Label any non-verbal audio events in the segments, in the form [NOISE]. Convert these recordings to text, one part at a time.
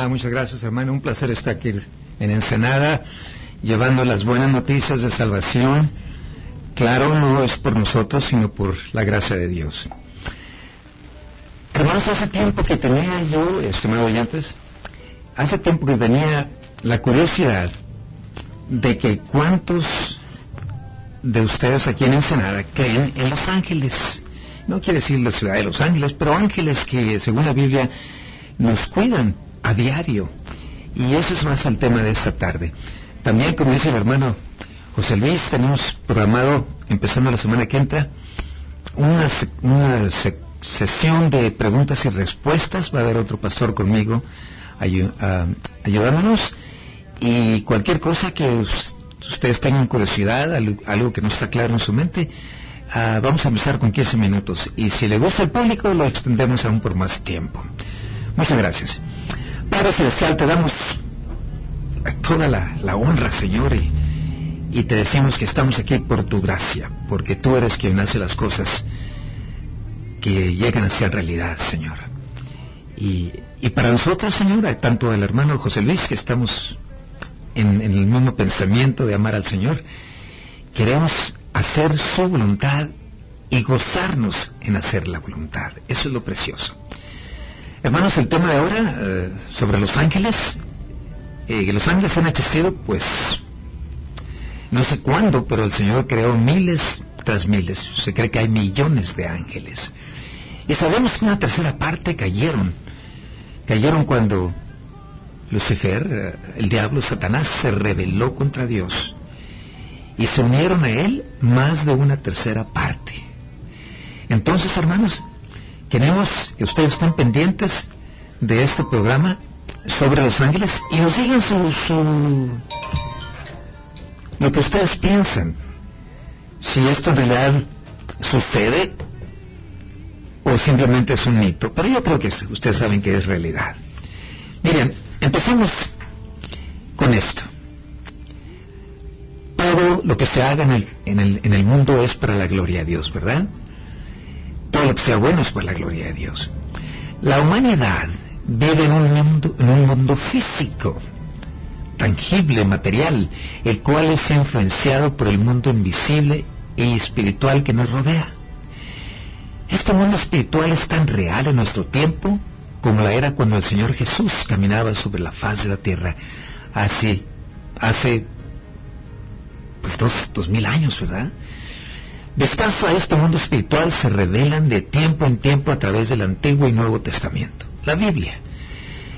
Ah, muchas gracias, hermano. Un placer estar aquí en Ensenada, llevando las buenas noticias de salvación. Claro, no es por nosotros, sino por la gracia de Dios. Hermanos, hace tiempo que tenía yo, estimados oyentes, hace tiempo que tenía la curiosidad de que cuántos de ustedes aquí en Ensenada creen en los ángeles. No quiere decir la ciudad de los ángeles, pero ángeles que, según la Biblia, nos cuidan a diario. Y eso es más el tema de esta tarde. También, como dice el hermano José Luis, tenemos programado, empezando la semana que entra, una, una sesión de preguntas y respuestas. Va a haber otro pastor conmigo ayudándonos. Y cualquier cosa que ustedes tengan curiosidad, algo que no está claro en su mente, ah, vamos a empezar con 15 minutos. Y si le gusta al público, lo extendemos aún por más tiempo. Muchas gracias. Padre Celestial, te damos toda la, honra, Señor, y, te decimos que estamos aquí por tu gracia, porque tú eres quien hace las cosas que llegan a ser realidad, Señor. Y, para nosotros, Señor, tanto el hermano José Luis, que estamos en el mismo pensamiento de amar al Señor, queremos hacer su voluntad y gozarnos en hacer la voluntad. Eso es lo precioso. Hermanos, el tema de ahora eh, sobre los ángeles, eh, los ángeles han existido pues no sé cuándo, pero el Señor creó miles tras miles. Se cree que hay millones de ángeles. Y sabemos que una tercera parte cayeron. Cayeron cuando Lucifer, eh, el diablo, Satanás, se rebeló contra Dios. Y se unieron a él más de una tercera parte. Entonces, hermanos, Queremos que ustedes estén pendientes de este programa sobre los ángeles y nos digan su, lo que ustedes piensan. Si esto en realidad sucede o simplemente es un mito. Pero yo creo que ustedes saben que es realidad. Miren, empecemos con esto. Todo lo que se haga en el, en el, en el mundo es para la gloria de Dios, ¿verdad? Todo lo que sea bueno es por la gloria de Dios. La humanidad vive en un mundo, en un mundo físico, tangible, material, el cual es influenciado por el mundo invisible y espiritual que nos rodea. Este mundo espiritual es tan real en nuestro tiempo como la era cuando el Señor Jesús caminaba sobre la faz de la tierra hace, hace pues dos mil años, ¿verdad? Descanso a este mundo espiritual se revelan de tiempo en tiempo a través del Antiguo y Nuevo Testamento, la Biblia.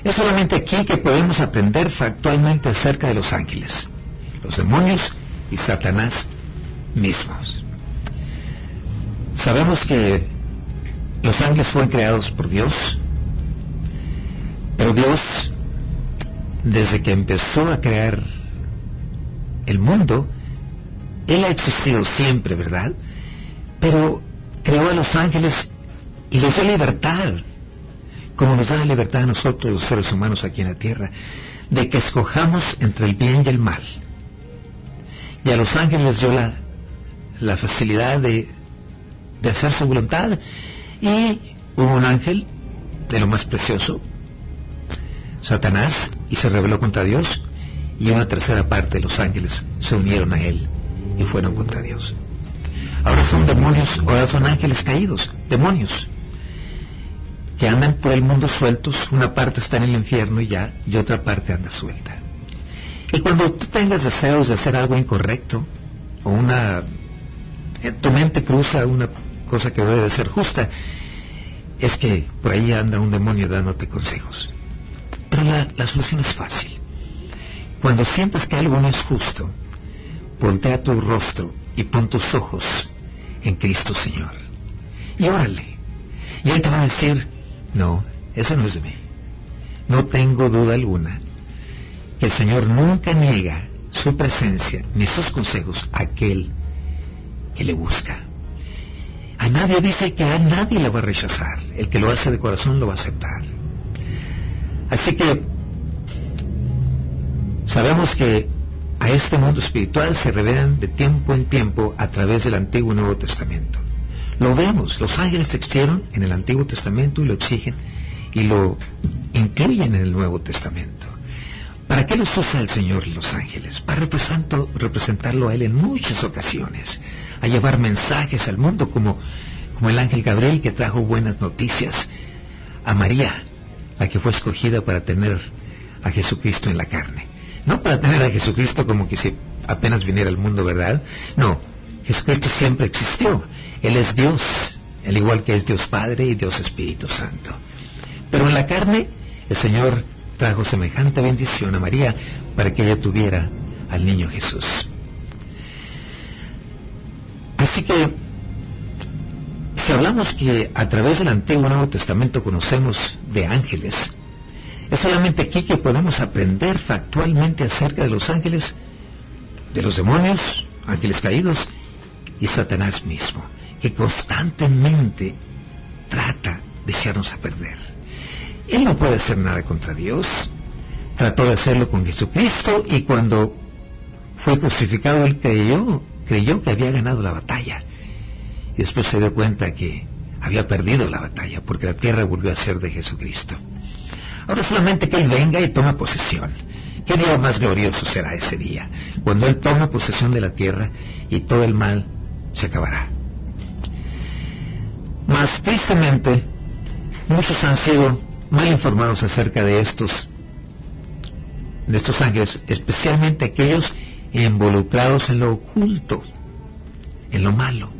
Es solamente aquí que podemos aprender factualmente acerca de los ángeles, los demonios y Satanás mismos. Sabemos que los ángeles fueron creados por Dios, pero Dios, desde que empezó a crear el mundo, Él ha existido siempre, ¿verdad? Pero creó a los ángeles y les dio libertad, como nos da la libertad a nosotros los seres humanos aquí en la tierra, de que escojamos entre el bien y el mal. Y a los ángeles les dio la, facilidad de, de hacer su voluntad. Y hubo un ángel de lo más precioso, Satanás, y se rebeló contra Dios, y una tercera parte de los ángeles se unieron a él y fueron contra Dios. Ahora son demonios, ahora son ángeles caídos, demonios, que andan por el mundo sueltos, una parte está en el infierno y ya, y otra parte anda suelta. Y cuando tú tengas deseos de hacer algo incorrecto, o una, eh, tu mente cruza una cosa que debe ser justa, es que por ahí anda un demonio dándote consejos. Pero la, la solución es fácil. Cuando sientas que algo no es justo, voltea tu rostro y pon tus ojos en Cristo Señor. Y órale. Y Él te va a decir, no, eso no es de mí. No tengo duda alguna que el Señor nunca niega su presencia ni sus consejos a aquel que le busca. A nadie dice que a nadie le va a rechazar. El que lo hace de corazón lo va a aceptar. Así que sabemos que a este mundo espiritual se revelan de tiempo en tiempo a través del Antiguo y Nuevo Testamento. Lo vemos, los ángeles existieron en el Antiguo Testamento y lo exigen y lo incluyen en el Nuevo Testamento. ¿Para qué los usa el Señor los ángeles? Para representarlo a Él en muchas ocasiones, a llevar mensajes al mundo como, como el ángel Gabriel que trajo buenas noticias a María, la que fue escogida para tener a Jesucristo en la carne. No para tener a Jesucristo como que si apenas viniera al mundo, ¿verdad? No, Jesucristo siempre existió. Él es Dios, al igual que es Dios Padre y Dios Espíritu Santo. Pero en la carne, el Señor trajo semejante bendición a María para que ella tuviera al niño Jesús. Así que, si hablamos que a través del Antiguo Nuevo Testamento conocemos de ángeles, es solamente aquí que podemos aprender factualmente acerca de los ángeles, de los demonios, ángeles caídos y Satanás mismo, que constantemente trata de echarnos a perder. Él no puede hacer nada contra Dios. Trató de hacerlo con Jesucristo y cuando fue crucificado él creyó, creyó que había ganado la batalla. Y después se dio cuenta que había perdido la batalla porque la tierra volvió a ser de Jesucristo. Ahora solamente que Él venga y toma posesión. ¿Qué día más glorioso será ese día? Cuando Él toma posesión de la tierra y todo el mal se acabará. Más tristemente, muchos han sido mal informados acerca de estos, de estos ángeles, especialmente aquellos involucrados en lo oculto, en lo malo.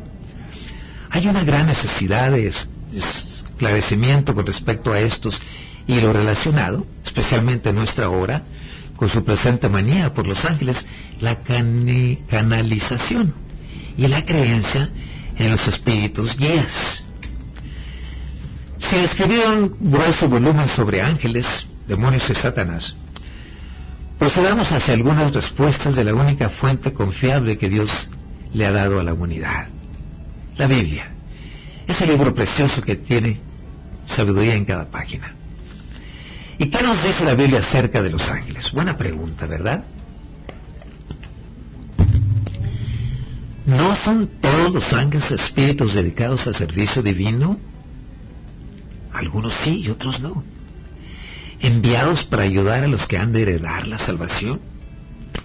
Hay una gran necesidad de esclarecimiento con respecto a estos y lo relacionado, especialmente en nuestra hora, con su presente manía por los ángeles, la canalización y la creencia en los espíritus guías. Se escribieron grueso volumen sobre ángeles, demonios y Satanás. Procedamos hacia algunas respuestas de la única fuente confiable que Dios le ha dado a la humanidad. La Biblia. Ese libro precioso que tiene sabiduría en cada página. ¿Y qué nos dice la Biblia acerca de los ángeles? Buena pregunta, ¿verdad? ¿No son todos los ángeles espíritus dedicados al servicio divino? Algunos sí y otros no. Enviados para ayudar a los que han de heredar la salvación.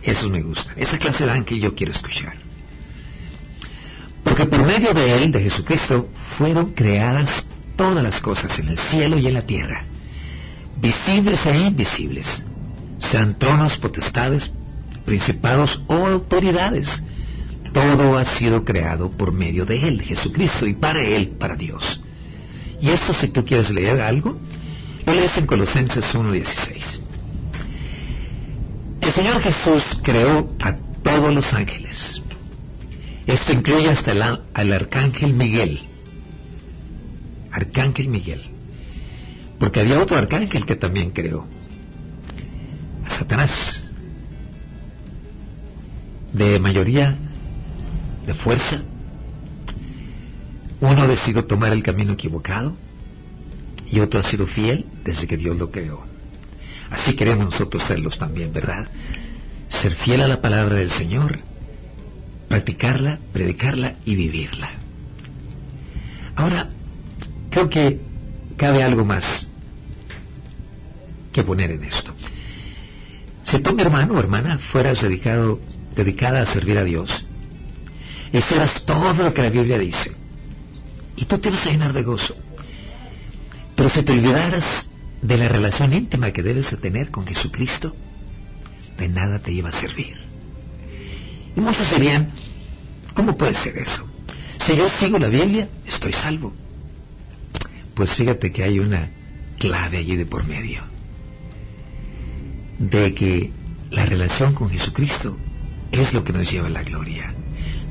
Eso me gusta. Esa clase de ángel yo quiero escuchar. Porque por medio de él, de Jesucristo, fueron creadas todas las cosas en el cielo y en la tierra visibles e invisibles, sean tronos, potestades, principados o autoridades. Todo ha sido creado por medio de Él, Jesucristo, y para Él, para Dios. Y esto, si tú quieres leer algo, lo lees en Colosenses 1.16. El Señor Jesús creó a todos los ángeles. Esto incluye hasta el, al arcángel Miguel. Arcángel Miguel. Porque había otro arcángel que también creó. A Satanás. De mayoría, de fuerza. Uno decidió tomar el camino equivocado y otro ha sido fiel desde que Dios lo creó. Así queremos nosotros serlos también, ¿verdad? Ser fiel a la palabra del Señor, practicarla, predicarla y vivirla. Ahora, creo que cabe algo más poner en esto. Si tú, mi hermano o hermana, fueras dedicado, dedicada a servir a Dios, hicieras todo lo que la Biblia dice, y tú te vas a llenar de gozo, pero si te olvidaras de la relación íntima que debes de tener con Jesucristo, de nada te iba a servir. Y muchos dirían, ¿cómo puede ser eso? Si yo sigo la Biblia, estoy salvo. Pues fíjate que hay una clave allí de por medio. De que la relación con Jesucristo es lo que nos lleva a la gloria.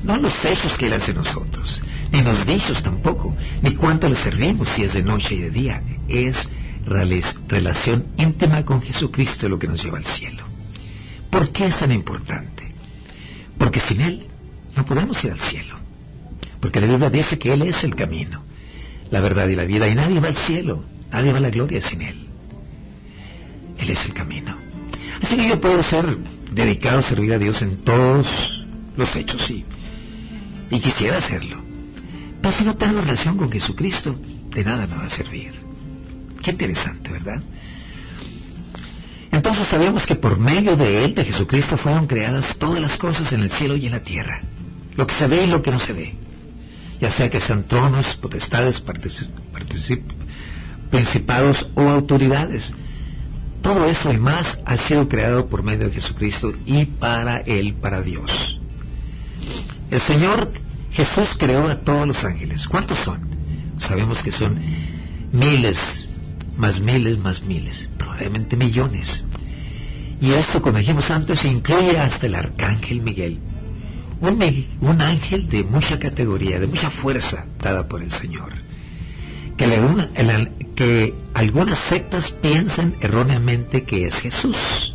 No los hechos que Él hace nosotros, ni los dichos tampoco, ni cuánto le servimos si es de noche y de día. Es relación íntima con Jesucristo lo que nos lleva al cielo. ¿Por qué es tan importante? Porque sin Él no podemos ir al cielo. Porque la Biblia dice que Él es el camino la verdad y la vida, y nadie va al cielo, nadie va a la gloria sin Él. Él es el camino. Así que yo puedo ser dedicado a servir a Dios en todos los hechos, sí. Y quisiera hacerlo. Pero si no tengo relación con Jesucristo, de nada me va a servir. Qué interesante, ¿verdad? Entonces sabemos que por medio de Él, de Jesucristo, fueron creadas todas las cosas en el cielo y en la tierra. Lo que se ve y lo que no se ve. Ya sea que sean tronos, potestades, principados o autoridades. Todo eso y más ha sido creado por medio de Jesucristo y para Él, para Dios. El Señor Jesús creó a todos los ángeles. ¿Cuántos son? Sabemos que son miles, más miles, más miles, probablemente millones. Y esto, como dijimos antes, incluye hasta el arcángel Miguel, un, ángel de mucha categoría, de mucha fuerza dada por el Señor. Que, que algunas sectas piensan erróneamente que es Jesús.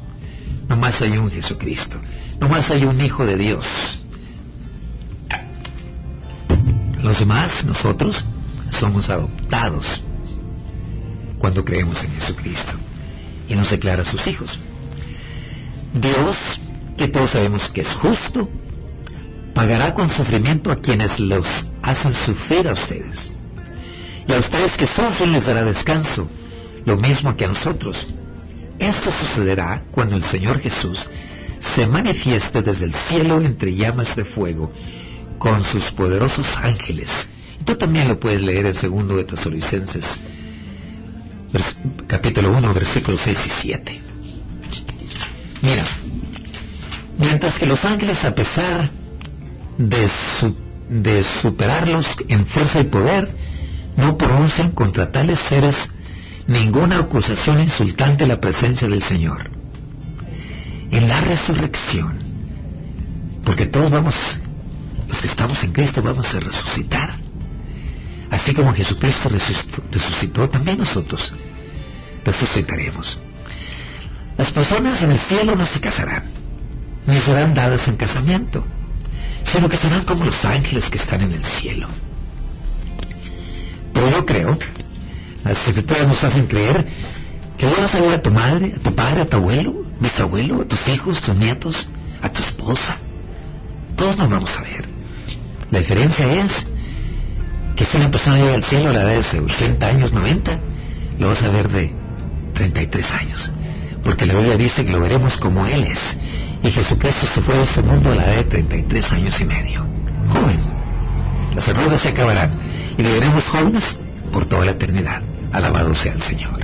No más hay un Jesucristo, no más hay un Hijo de Dios. Los demás, nosotros, somos adoptados cuando creemos en Jesucristo y nos declara sus hijos. Dios, que todos sabemos que es justo, pagará con sufrimiento a quienes los hacen sufrir a ustedes. Y a ustedes que sufren les dará descanso, lo mismo que a nosotros. Esto sucederá cuando el Señor Jesús se manifieste desde el cielo entre llamas de fuego con sus poderosos ángeles. Tú también lo puedes leer en segundo de Tesalonicenses, capítulo 1, versículos 6 y 7. Mira, mientras que los ángeles, a pesar de, de superarlos en fuerza y poder, no pronuncian contra tales seres ninguna acusación insultante a la presencia del Señor. En la resurrección, porque todos vamos, los que estamos en Cristo, vamos a resucitar. Así como Jesucristo resucitó, resucitó también nosotros resucitaremos. Las personas en el cielo no se casarán, ni serán dadas en casamiento, sino que serán como los ángeles que están en el cielo. Creo, las escrituras nos hacen creer que vas a ver a tu madre, a tu padre, a tu abuelo, bisabuelo, a tus hijos, tus nietos, a tu esposa. Todos nos vamos a ver. La diferencia es que si una persona llega al cielo a la edad de 80 años, 90, lo vas a ver de 33 años porque la Biblia dice que lo veremos como Él es. Y Jesucristo se fue a este mundo a la edad de 33 años y medio. Joven. Las arrugas se acabarán y le veremos jóvenes por toda la eternidad. Alabado sea el Señor.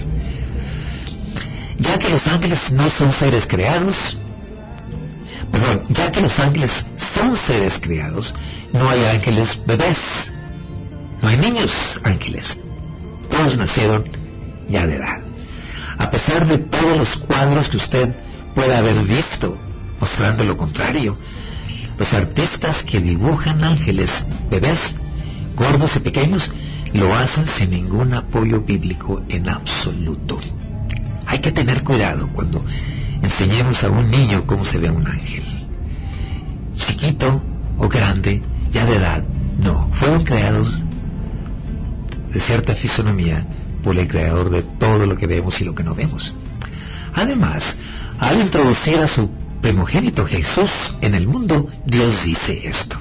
Ya que los ángeles no son seres creados, perdón, ya que los ángeles son seres creados, no hay ángeles bebés, no hay niños ángeles. Todos nacieron ya de edad a pesar de todos los cuadros que usted pueda haber visto, mostrando lo contrario. Los artistas que dibujan ángeles, bebés, gordos y pequeños, lo hacen sin ningún apoyo bíblico en absoluto. Hay que tener cuidado cuando enseñemos a un niño cómo se ve un ángel. Chiquito o grande, ya de edad, no. Fueron creados de cierta fisonomía por el creador de todo lo que vemos y lo que no vemos. Además, al introducir a su primogénito Jesús en el mundo, Dios dice esto,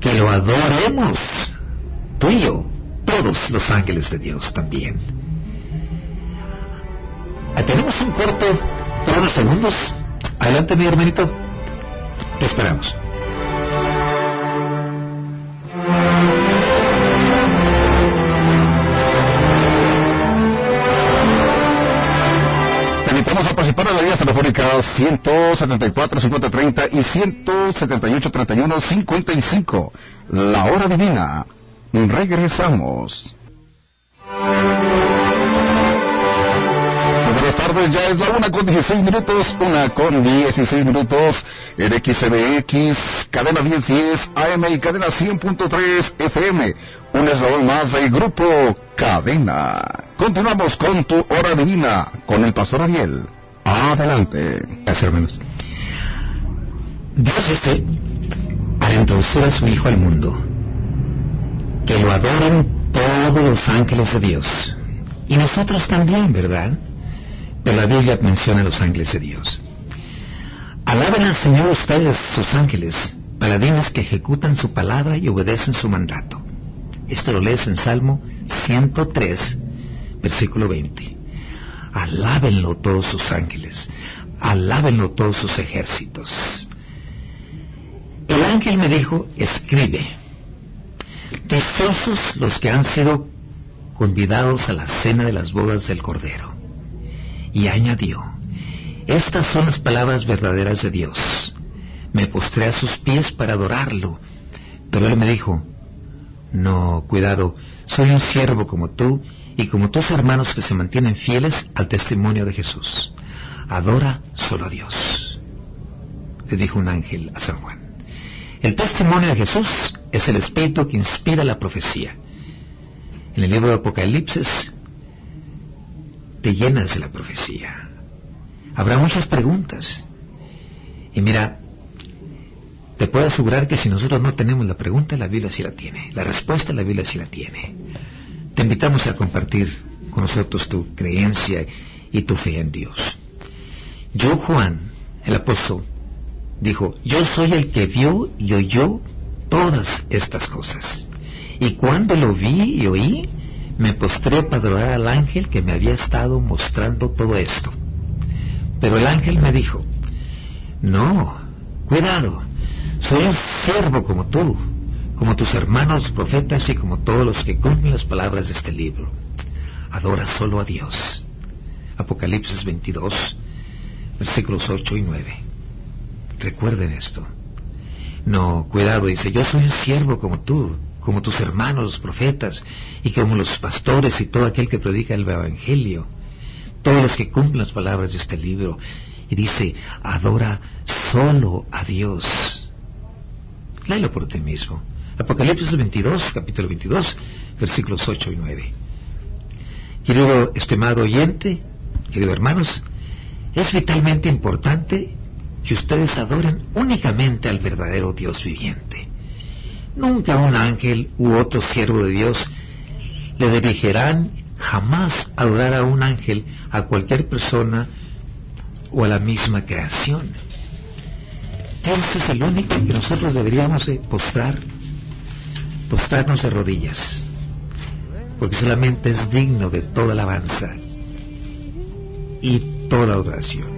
que lo adoremos, tú y yo, todos los ángeles de Dios también. Ah, tenemos un corto por unos segundos. Adelante, mi hermanito. Te esperamos. para la vía telefónica 174 5030 y 178 31 55. La hora divina. Regresamos. Buenas tardes, ya es la una con 16 minutos, una con 16 minutos en XDX, cadena 1010 AM y cadena 100.3 FM. Un eslabón más del grupo Cadena. Continuamos con tu hora divina con el pastor Ariel. Adelante. Gracias, hermanos. Dios al introducir a su Hijo al mundo, que lo adoren todos los ángeles de Dios. Y nosotros también, ¿verdad? Pero la Biblia menciona a los ángeles de Dios. Alaben al Señor ustedes, sus ángeles, paladines que ejecutan su palabra y obedecen su mandato. Esto lo lees en Salmo 103, Versículo 20. Alábenlo todos sus ángeles, alábenlo todos sus ejércitos. El ángel me dijo, escribe, dichosos los que han sido convidados a la cena de las bodas del Cordero. Y añadió, estas son las palabras verdaderas de Dios. Me postré a sus pies para adorarlo, pero él me dijo, no, cuidado, soy un siervo como tú y como tus hermanos que se mantienen fieles al testimonio de Jesús. Adora solo a Dios. Le dijo un ángel a San Juan. El testimonio de Jesús es el espíritu que inspira la profecía. En el libro de Apocalipsis te llenas de la profecía. Habrá muchas preguntas. Y mira, te puedo asegurar que si nosotros no tenemos la pregunta, la Biblia sí la tiene. La respuesta, la Biblia sí la tiene. Te invitamos a compartir con nosotros tu creencia y tu fe en Dios. Yo, Juan, el apóstol, dijo, yo soy el que vio y oyó todas estas cosas. Y cuando lo vi y oí, me postré para adorar al ángel que me había estado mostrando todo esto. Pero el ángel me dijo, no, cuidado, soy un siervo como tú, como tus hermanos profetas y como todos los que cumplen las palabras de este libro. Adora solo a Dios. Apocalipsis 22, versículos 8 y 9. Recuerden esto. No, cuidado, dice, yo soy un siervo como tú, como tus hermanos los profetas y como los pastores y todo aquel que predica el Evangelio, todos los que cumplen las palabras de este libro. Y dice, adora solo a Dios. Léelo por ti mismo. Apocalipsis 22, capítulo 22, versículos 8 y 9. Querido estimado oyente, querido hermanos, es vitalmente importante que ustedes adoren únicamente al verdadero Dios viviente. Nunca un ángel u otro siervo de Dios le dirigirán jamás adorar a un ángel, a cualquier persona o a la misma creación. Dios es el único que nosotros deberíamos postrar, postrarnos de rodillas, porque solamente es digno de toda alabanza y toda oración.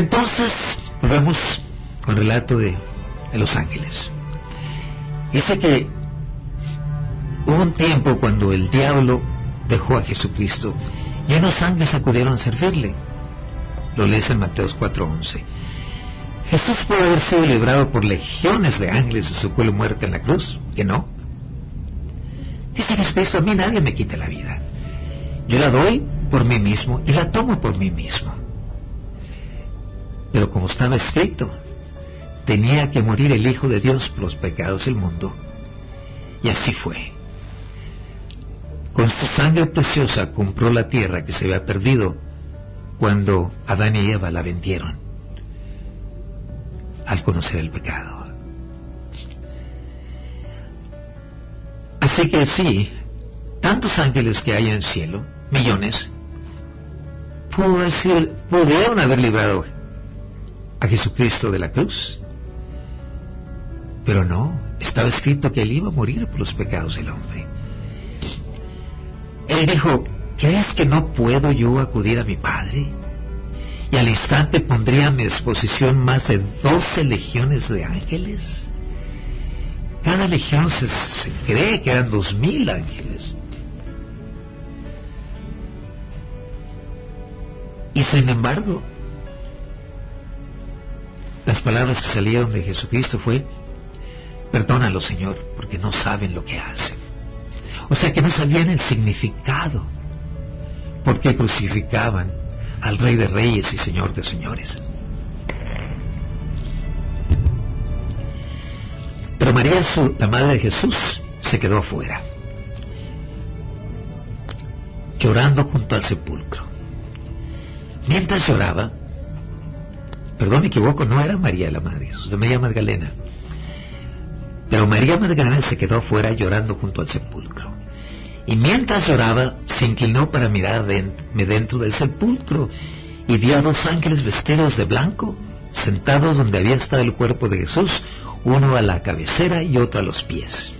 Entonces, volvemos al relato de, de los ángeles. Dice que hubo un tiempo cuando el diablo dejó a Jesucristo y unos ángeles acudieron a servirle. Lo lees en Mateos 4:11. Jesús puede haber sido librado por legiones de ángeles de su pueblo muerte en la cruz, que no. Dice Jesucristo, a mí nadie me quita la vida. Yo la doy por mí mismo y la tomo por mí mismo. Pero como estaba escrito, tenía que morir el Hijo de Dios por los pecados del mundo. Y así fue. Con su sangre preciosa compró la tierra que se había perdido cuando Adán y Eva la vendieron al conocer el pecado. Así que sí, tantos ángeles que hay en el cielo, millones, pudieron haber librado a Jesucristo de la cruz. Pero no, estaba escrito que él iba a morir por los pecados del hombre. Él dijo, ¿crees que no puedo yo acudir a mi Padre? y al instante pondría a mi disposición más de doce legiones de ángeles. Cada legión se, cree que eran dos mil ángeles. Y sin embargo, las palabras que salieron de Jesucristo fue, perdónalo Señor, porque no saben lo que hacen. O sea que no sabían el significado, porque crucificaban al Rey de Reyes y Señor de Señores. Pero María, la madre de Jesús, se quedó afuera, llorando junto al sepulcro. Mientras lloraba, perdón, me equivoco, no era María la madre Jesús, de María Magdalena. Pero María Magdalena se quedó afuera llorando junto al sepulcro. Y mientras lloraba, se inclinó para mirarme dentro del sepulcro y vio a dos ángeles vestidos de blanco, sentados donde había estado el cuerpo de Jesús, uno a la cabecera y otro a los pies.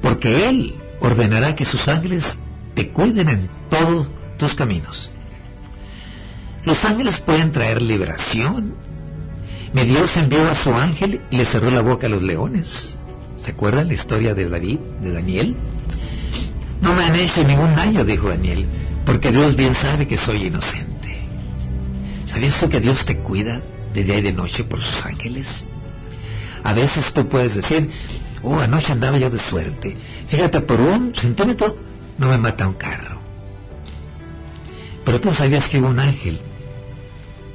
Porque él, ordenará que sus ángeles te cuiden en todos tus caminos. Los ángeles pueden traer liberación. Mi Dios envió a su ángel y le cerró la boca a los leones. ¿Se acuerdan la historia de David, de Daniel? No me han hecho ningún daño, dijo Daniel, porque Dios bien sabe que soy inocente. ¿Sabías tú que Dios te cuida de día y de noche por sus ángeles? A veces tú puedes decir, oh, anoche andaba yo de suerte. Fíjate, por un centímetro no me mata un carro. Pero tú sabías que hubo un ángel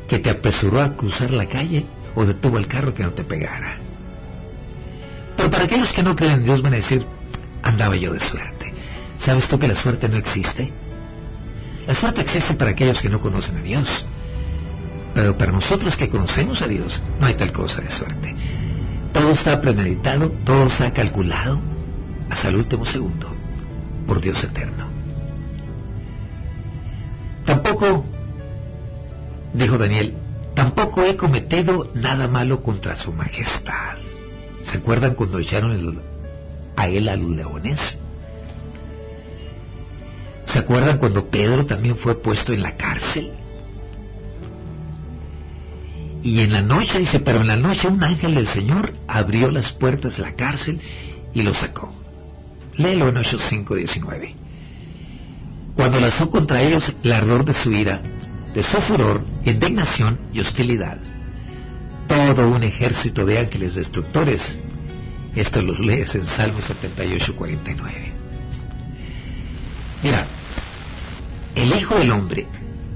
que te apresuró a cruzar la calle o detuvo el carro que no te pegara. Pero para aquellos que no creen en Dios van a decir, andaba yo de suerte. ¿Sabes tú que la suerte no existe? La suerte existe para aquellos que no conocen a Dios. Pero para nosotros que conocemos a Dios, no hay tal cosa de suerte. Todo está premeditado, todo está calculado hasta el último segundo por Dios eterno. Tampoco dijo Daniel, tampoco he cometido nada malo contra su majestad. ¿Se acuerdan cuando echaron a él a los leones? ¿Se acuerdan cuando Pedro también fue puesto en la cárcel? Y en la noche, dice, pero en la noche un ángel del Señor abrió las puertas de la cárcel y lo sacó. Léelo en 8.5.19. Cuando lanzó contra ellos el ardor de su ira, de su furor, indignación y hostilidad. Todo un ejército de ángeles destructores. Esto lo lees en Salmo 78, 49. Mira, el Hijo del Hombre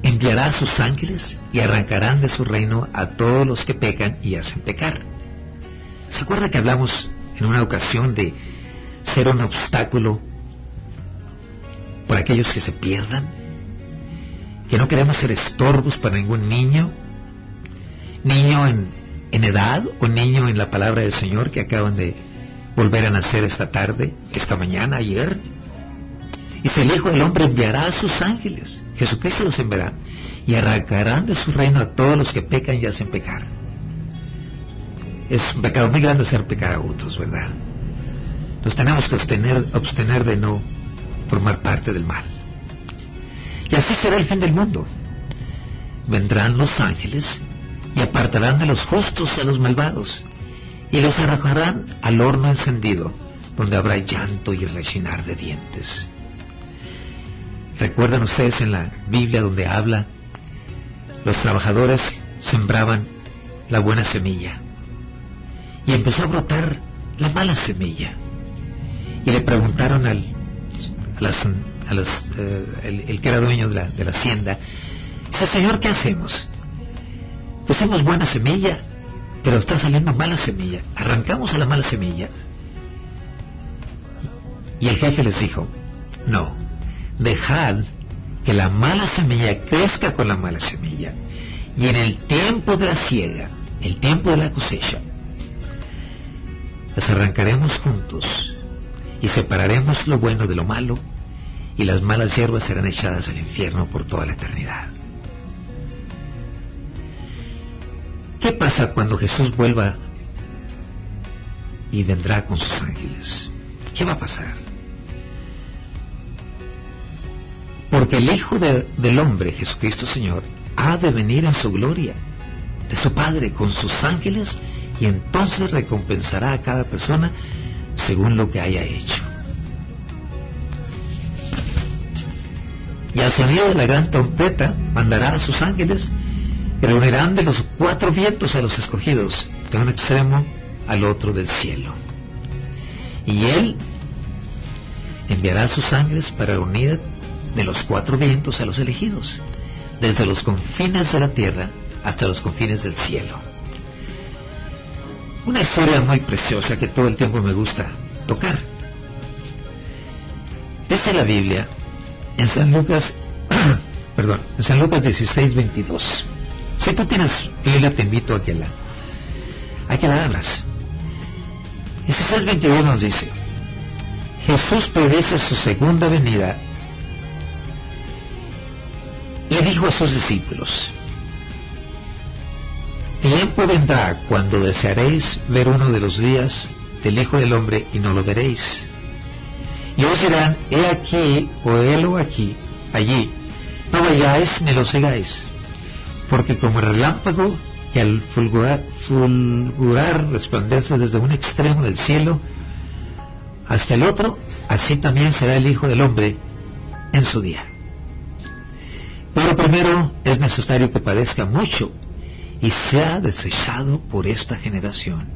enviará a sus ángeles y arrancarán de su reino a todos los que pecan y hacen pecar. ¿Se acuerda que hablamos en una ocasión de ser un obstáculo por aquellos que se pierdan? Que no queremos ser estorbos para ningún niño, niño en, edad o niño en la palabra del Señor que acaban de volver a nacer esta tarde, esta mañana, ayer. Y si el Hijo del Hombre enviará a sus ángeles, Jesucristo los enviará, y arrancarán de su reino a todos los que pecan y hacen pecar. Es un pecado muy grande hacer pecar a otros, ¿verdad? Nos tenemos que abstener, abstener de no formar parte del mal. Así será el fin del mundo. Vendrán los ángeles y apartarán de los justos a los malvados y los arrojarán al horno encendido, donde habrá llanto y rechinar de dientes. ¿Recuerdan ustedes en la Biblia donde habla, los trabajadores sembraban la buena semilla y empezó a brotar la mala semilla? Y le preguntaron al, a las eh, el, que era dueño de la, hacienda, dice, Señor, ¿qué hacemos? Pusimos buena semilla, pero está saliendo mala semilla. Arrancamos a la mala semilla. Y el jefe les dijo, no, dejad que la mala semilla crezca con la mala semilla. Y en el tiempo de la siega, el tiempo de la cosecha, las arrancaremos juntos y separaremos lo bueno de lo malo y las malas hierbas serán echadas al infierno por toda la eternidad. ¿Qué pasa cuando Jesús vuelva y vendrá con sus ángeles? ¿Qué va a pasar? Porque el Hijo del Hombre, Jesucristo Señor, ha de venir en su gloria de su Padre con sus ángeles y entonces recompensará a cada persona según lo que haya hecho. Y al sonido de la gran trompeta mandará a sus ángeles y reunirán de los cuatro vientos a los escogidos, de un extremo al otro del cielo. Y él enviará a sus ángeles para reunir de los cuatro vientos a los elegidos, desde los confines de la tierra hasta los confines del cielo. Una historia muy preciosa que todo el tiempo me gusta tocar. Desde la Biblia en San Lucas, [CLEARS THROAT] perdón, en San Lucas 16, 22. Si tú tienes Biblia, te invito a que la, a que la abras. 16, 22 nos dice, Jesús predice su segunda venida y dijo a sus discípulos, tiempo vendrá cuando desearéis ver uno de los días del Hijo del Hombre y no lo veréis Y os dirán, he aquí, o él o aquí, allí. No vayáis ni lo sigáis, porque como el relámpago que al fulgurar, fulgurar resplandece desde un extremo del cielo hasta el otro, así también será el Hijo del Hombre en su día. Pero primero es necesario que padezca mucho y sea desechado por esta generación.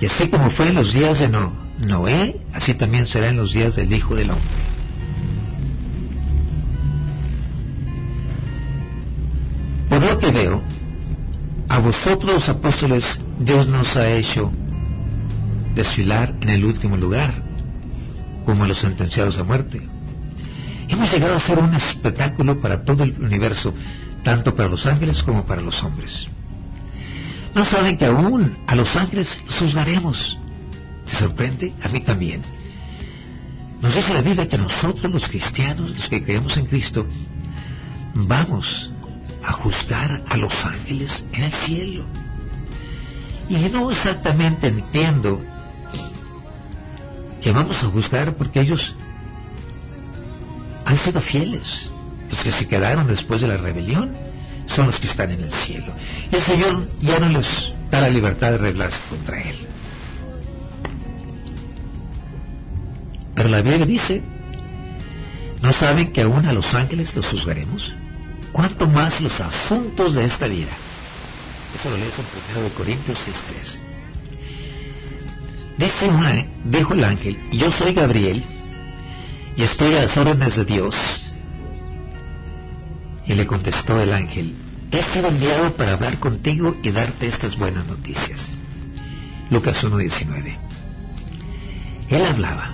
Y así como fue en los días de Noé, así también será en los días del Hijo del Hombre. Por lo que veo, a vosotros apóstoles Dios nos ha hecho desfilar en el último lugar, como los sentenciados a muerte. Hemos llegado a ser un espectáculo para todo el universo, tanto para los ángeles como para los hombres. No saben que aún a los ángeles los juzgaremos. ¿Se sorprende? A mí también. Nos dice la Biblia que nosotros los cristianos, los que creemos en Cristo, vamos a juzgar a los ángeles en el cielo. Y no exactamente entiendo que vamos a juzgar porque ellos han sido fieles. Los que se quedaron después de la rebelión son los que están en el cielo. Y el Señor ya no les da la libertad de rebelarse contra Él. Pero la Biblia dice, ¿no saben que aún a los ángeles los juzgaremos? ¿Cuánto más los asuntos de esta vida? Eso lo lees en 1 Corintios 6.3. Dice una, dijo el ángel, yo soy Gabriel y estoy a las órdenes de Dios. Y le contestó el ángel, he sido enviado para hablar contigo y darte estas buenas noticias. Lucas 1.19. Él hablaba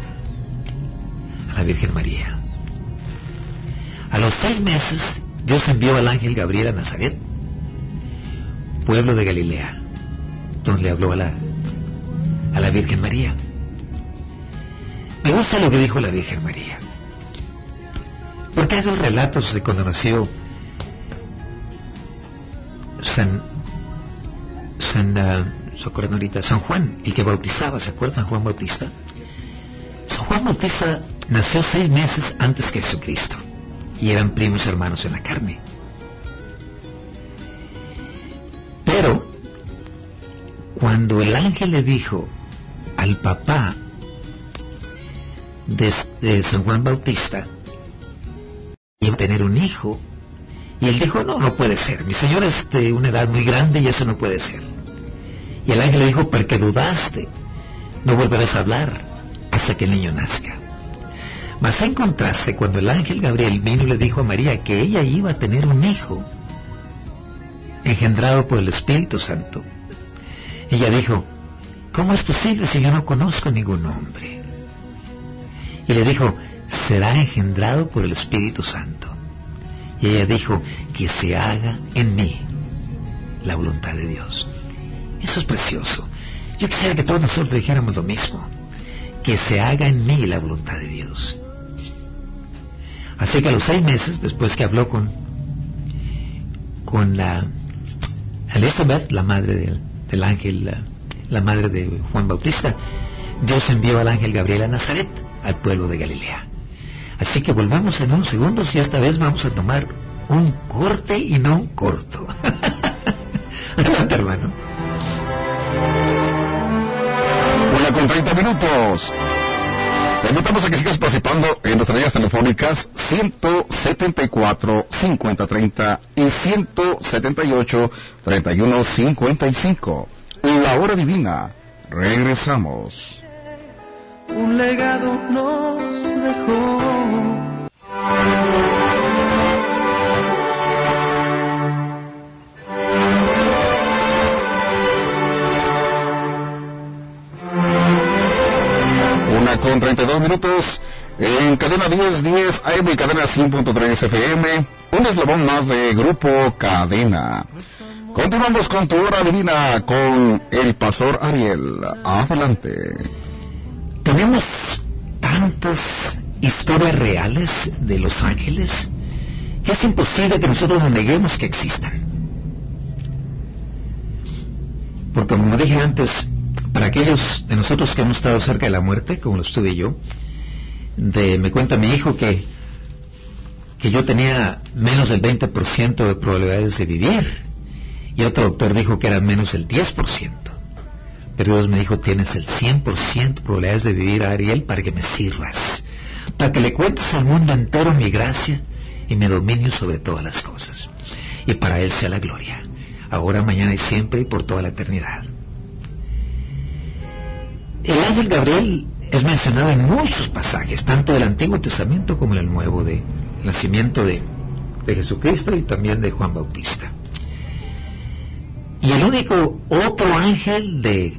la Virgen María. A los seis meses Dios envió al ángel Gabriel a Nazaret, pueblo de Galilea, donde habló a la, a la Virgen María. Me gusta lo que dijo la Virgen María. Porque hay dos relatos de cuando nació San, San, ahorita, San Juan, el que bautizaba, ¿se acuerdan? San Juan Bautista. San Juan Bautista nació seis meses antes que Jesucristo y eran primos hermanos en la carne. Pero cuando el ángel le dijo al papá de, San Juan Bautista, iba a tener un hijo, y él dijo, no, no puede ser, mi señor es de una edad muy grande y eso no puede ser. Y el ángel le dijo, porque dudaste, no volverás a hablar hasta que el niño nazca. Mas en contraste, cuando el ángel Gabriel vino y le dijo a María que ella iba a tener un hijo, engendrado por el Espíritu Santo, ella dijo, ¿cómo es posible si yo no conozco ningún hombre? Y le dijo, será engendrado por el Espíritu Santo. Y ella dijo, que se haga en mí la voluntad de Dios. Eso es precioso. Yo quisiera que todos nosotros dijéramos lo mismo. Que se haga en mí la voluntad de Dios. Así que a los seis meses, después que habló con, con la Elizabeth, la madre del, ángel, la, madre de Juan Bautista, Dios envió al ángel Gabriel a Nazaret, al pueblo de Galilea. Así que volvamos en unos segundos y esta vez vamos a tomar un corte y no un corto. [LAUGHS] Adelante, hermano. Una con 30 minutos. Te invitamos a que sigas participando en nuestras líneas telefónicas 174 5030 y 178 3155. La hora divina. Regresamos. Un legado nos dejó. Con 32 minutos en cadena 1010 AM y cadena 100.3 FM, un eslabón más de Grupo Cadena. Continuamos con tu hora divina con el pastor Ariel. Adelante. Tenemos tantas historias reales de los ángeles que es imposible que nosotros nos neguemos que existan. Porque como dije antes, para aquellos de nosotros que hemos estado cerca de la muerte, como lo estuve yo, de, me cuenta mi hijo que, que yo tenía menos del 20% de probabilidades de vivir. Y otro doctor dijo que era menos del 10%. Pero Dios me dijo, tienes el 100% de probabilidades de vivir, Ariel, para que me sirvas. Para que le cuentes al mundo entero mi gracia y mi dominio sobre todas las cosas. Y para Él sea la gloria, ahora, mañana y siempre y por toda la eternidad. El ángel Gabriel es mencionado en muchos pasajes, tanto del Antiguo Testamento como en el Nuevo, de nacimiento de, de Jesucristo y también de Juan Bautista. Y el único otro ángel de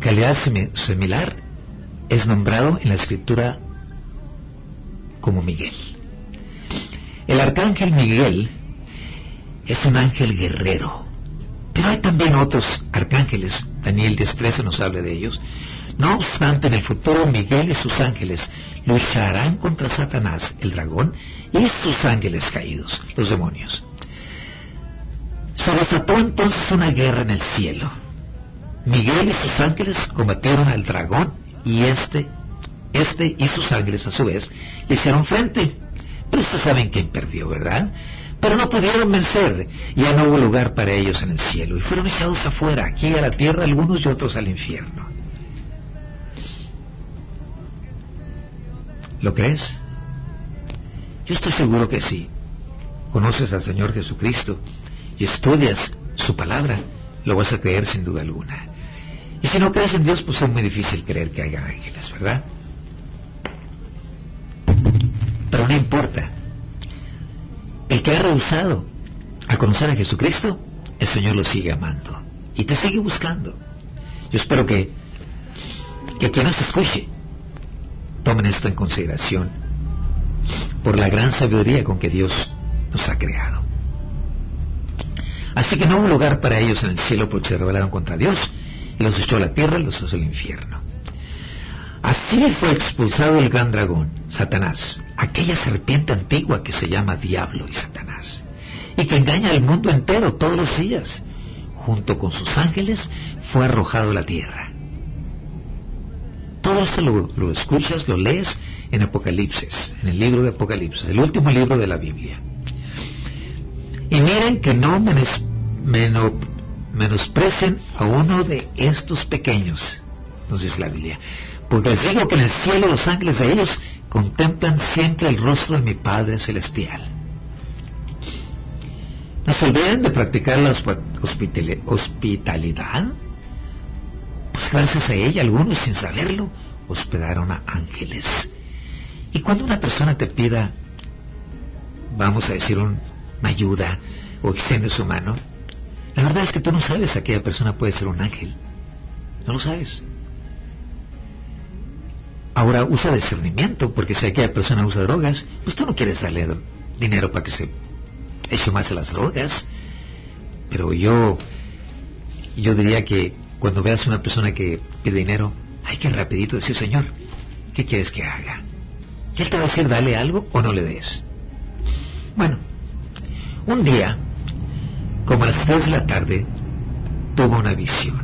calidad similar es nombrado en la escritura como Miguel. El arcángel Miguel es un ángel guerrero, pero hay también otros arcángeles, Daniel 10.13 nos habla de ellos. No obstante, en el futuro Miguel y sus ángeles lucharán contra Satanás, el dragón, y sus ángeles caídos, los demonios. Se desató entonces una guerra en el cielo. Miguel y sus ángeles combatieron al dragón y este, este y sus ángeles a su vez le hicieron frente. Pero ustedes saben quién perdió, ¿verdad? Pero no pudieron vencer. Ya no hubo lugar para ellos en el cielo y fueron echados afuera, aquí a la tierra algunos y otros al infierno. ¿Lo crees? Yo estoy seguro que sí. Conoces al Señor Jesucristo y estudias su palabra, lo vas a creer sin duda alguna. Y si no crees en Dios, pues es muy difícil creer que haya ángeles, ¿verdad? Pero no importa. El que ha rehusado a conocer a Jesucristo, el Señor lo sigue amando y te sigue buscando. Yo espero que, que quien nos escuche tomen esto en consideración por la gran sabiduría con que Dios nos ha creado. Así que no hubo lugar para ellos en el cielo porque se rebelaron contra Dios y los echó a la tierra y los echó al infierno. Así fue expulsado el gran dragón, Satanás, aquella serpiente antigua que se llama Diablo y Satanás, y que engaña al mundo entero todos los días. Junto con sus ángeles fue arrojado a la tierra. Todo lo, escuchas, lo lees en Apocalipsis, en el libro de Apocalipsis, el último libro de la Biblia. Y miren que no menosprecen a uno de estos pequeños, entonces la Biblia, porque les digo que en el cielo los ángeles de ellos contemplan siempre el rostro de mi Padre Celestial. No se olviden de practicar la hospitalidad. Gracias a ella, algunos sin saberlo, hospedaron a ángeles. Y cuando una persona te pida, vamos a decir, una ayuda o extiende su mano, la verdad es que tú no sabes aquella persona puede ser un ángel. No lo sabes. Ahora usa discernimiento, porque si aquella persona usa drogas, pues tú no quieres darle dinero para que se eche más a las drogas. Pero yo, yo diría que cuando veas una persona que pide dinero, hay que rapidito decir, Señor, ¿qué quieres que haga? ¿Y él te va a decir, dale algo o no le des? Bueno, un día, como a las 3 de la tarde, tuvo una visión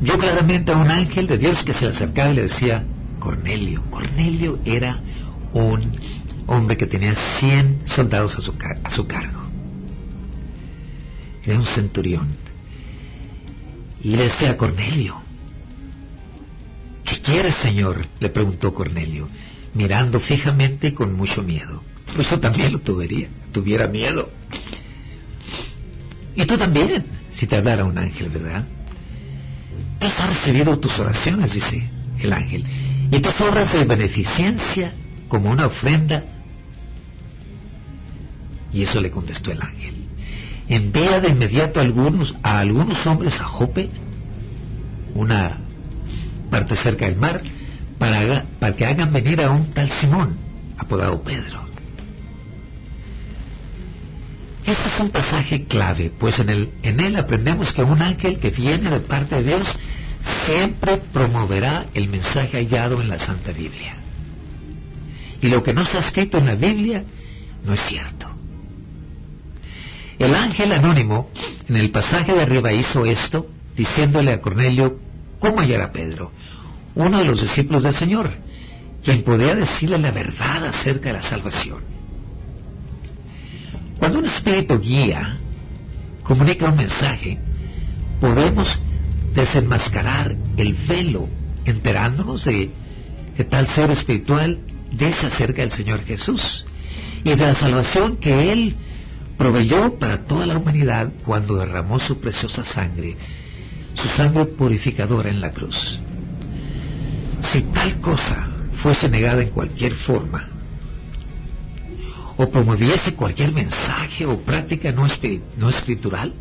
vio claramente a un ángel de Dios que se le acercaba y le decía, Cornelio. Cornelio era un hombre que tenía 100 soldados a su, a su cargo. Era un centurión. Y le decía a Cornelio, ¿qué quieres, Señor? le preguntó Cornelio, mirando fijamente y con mucho miedo. Pues yo también lo tuviera, tuviera miedo. Y tú también, si te hablara un ángel, ¿verdad? Dios ha recibido tus oraciones, dice el ángel, y tus obras de beneficencia como una ofrenda. Y eso le contestó el ángel. Envía de inmediato a algunos, a algunos hombres a Jope, una parte cerca del mar, para, que hagan venir a un tal Simón, apodado Pedro. Este es un pasaje clave, pues en él aprendemos que un ángel que viene de parte de Dios siempre promoverá el mensaje hallado en la Santa Biblia. Y lo que no está escrito en la Biblia no es cierto. El ángel anónimo en el pasaje de arriba hizo esto diciéndole a Cornelio cómo hallar a Pedro, uno de los discípulos del Señor. quien podía decirle la verdad acerca de la salvación. Cuando un espíritu guía, comunica un mensaje, podemos desenmascarar el velo enterándonos de que tal ser espiritual dice acerca del Señor Jesús y de la salvación que Él proveyó para toda la humanidad cuando derramó su preciosa sangre, su sangre purificadora en la cruz. Si tal cosa fuese negada en cualquier forma, o promoviese cualquier mensaje o práctica no, no escritural,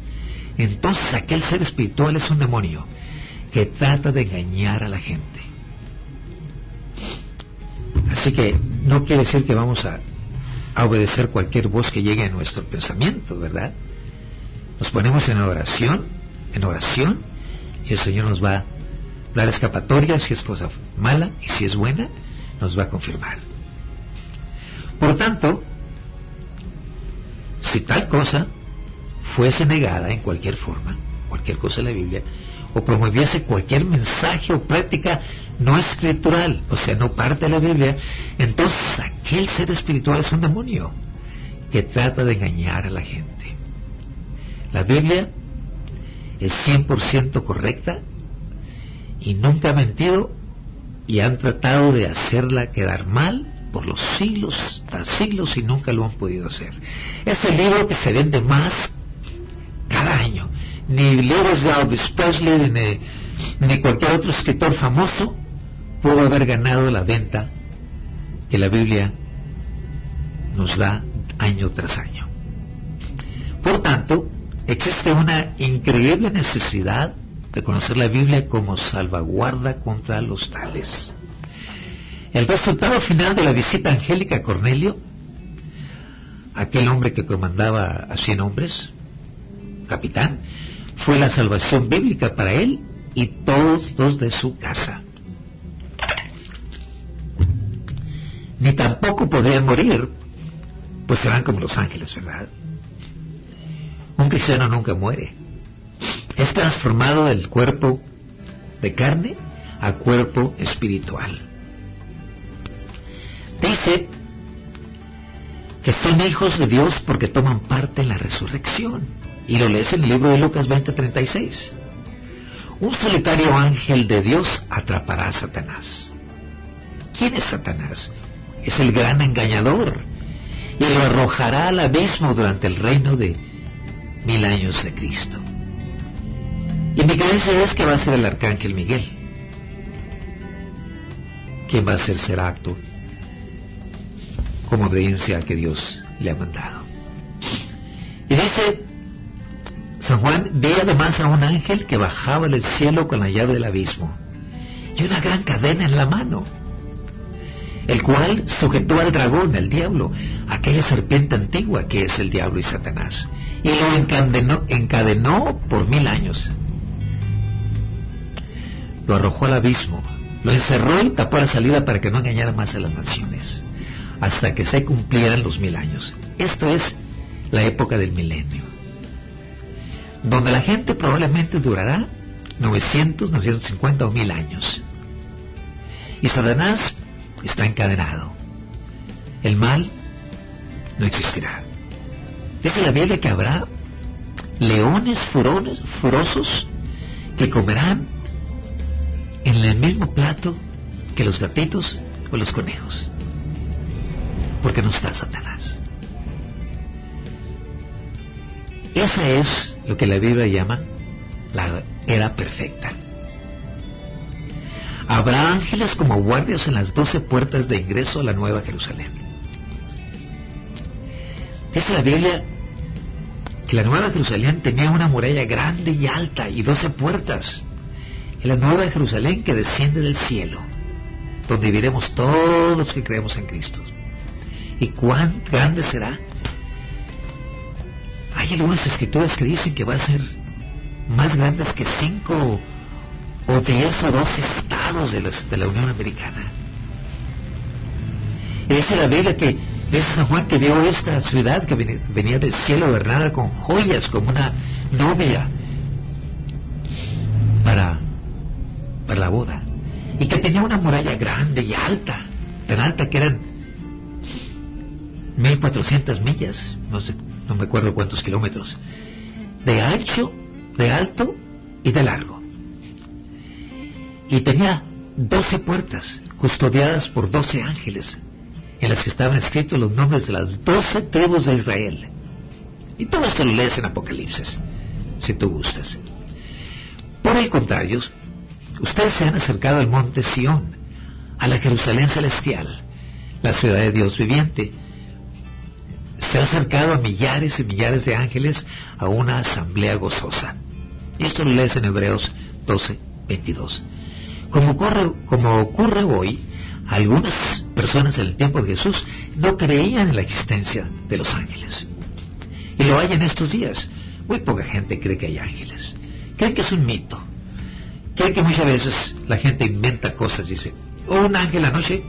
entonces aquel ser espiritual es un demonio que trata de engañar a la gente. Así que no quiere decir que vamos a, obedecer cualquier voz que llegue a nuestro pensamiento, ¿verdad? Nos ponemos en oración, en oración, y el Señor nos va a dar escapatoria si es cosa mala y si es buena, nos va a confirmar. Por tanto, si tal cosa fuese negada en cualquier forma, cualquier cosa en la Biblia, o promoviese cualquier mensaje o práctica no escritural, o sea, no parte de la Biblia, entonces aquel ser espiritual es un demonio que trata de engañar a la gente. La Biblia es 100% correcta y nunca ha mentido y han tratado de hacerla quedar mal por los siglos tras siglos y nunca lo han podido hacer. Es el libro que se vende más cada año. Ni libros de Elvis Presley ni, ni cualquier otro escritor famoso pudo haber ganado la venta que la Biblia nos da año tras año. Por tanto, existe una increíble necesidad de conocer la Biblia como salvaguarda contra los tales. El resultado final de la visita angélica a Cornelio, aquel hombre que comandaba a cien hombres, capitán, fue la salvación bíblica para él y todos los de su casa. Ni tampoco podrían morir, pues serán como los ángeles, ¿verdad? Un cristiano nunca muere. Es transformado del cuerpo de carne a cuerpo espiritual. Dice que son hijos de Dios porque toman parte en la resurrección. Y lo lees en el libro de Lucas 20:36. Un solitario ángel de Dios atrapará a Satanás. ¿Quién es Satanás? Es el gran engañador y lo arrojará al abismo durante el reino de mil años de Cristo. Y mi creencia es que va a ser el arcángel Miguel. quien va a hacer ser acto como obediencia que Dios le ha mandado. Y dice San Juan, ve además a un ángel que bajaba del cielo con la llave del abismo y una gran cadena en la mano, el cual sujetó al dragón, al diablo, aquella serpiente antigua que es el diablo y Satanás, y lo encadenó, encadenó por mil años. Lo arrojó al abismo, lo encerró y tapó la salida para que no engañara más a las naciones hasta que se cumplieran los mil años. Esto es la época del milenio, donde la gente probablemente durará 900, 950 o mil años. Y Satanás está encadenado. El mal no existirá. Dice la Biblia que habrá leones furones, furosos que comerán en el mismo plato que los gatitos o los conejos porque no está Satanás. Esa es lo que la Biblia llama la era perfecta. Habrá ángeles como guardias en las doce puertas de ingreso a la Nueva Jerusalén. Dice la Biblia que la Nueva Jerusalén tenía una muralla grande y alta y doce puertas. En la Nueva Jerusalén que desciende del cielo, donde viviremos todos los que creemos en Cristo. ¿Y cuán grande será? Hay algunas escrituras que dicen que va a ser más grandes que cinco o diez o doce estados de, de la Unión Americana. Dice la Biblia que es San Juan que vio esta ciudad que venía del cielo adornada con joyas como una novia para, para la boda. Y que tenía una muralla grande y alta tan alta que eran 1400 millas, no sé, no me acuerdo cuántos kilómetros, de ancho, de alto y de largo. Y tenía 12 puertas custodiadas por 12 ángeles, en las que estaban escritos los nombres de las 12 tribus de Israel. Y todo esto lo lees en Apocalipsis, si tú gustas. Por el contrario, ustedes se han acercado al monte Sión, a la Jerusalén celestial, la ciudad de Dios viviente. Se ha acercado a millares y millares de ángeles a una asamblea gozosa. Y esto lo lees en Hebreos 12, 22. Como ocurre, hoy, algunas personas en el tiempo de Jesús no creían en la existencia de los ángeles. Y lo hay en estos días. Muy poca gente cree que hay ángeles. Creen que es un mito. Creen que muchas veces la gente inventa cosas. Dice, oh, un ángel anoche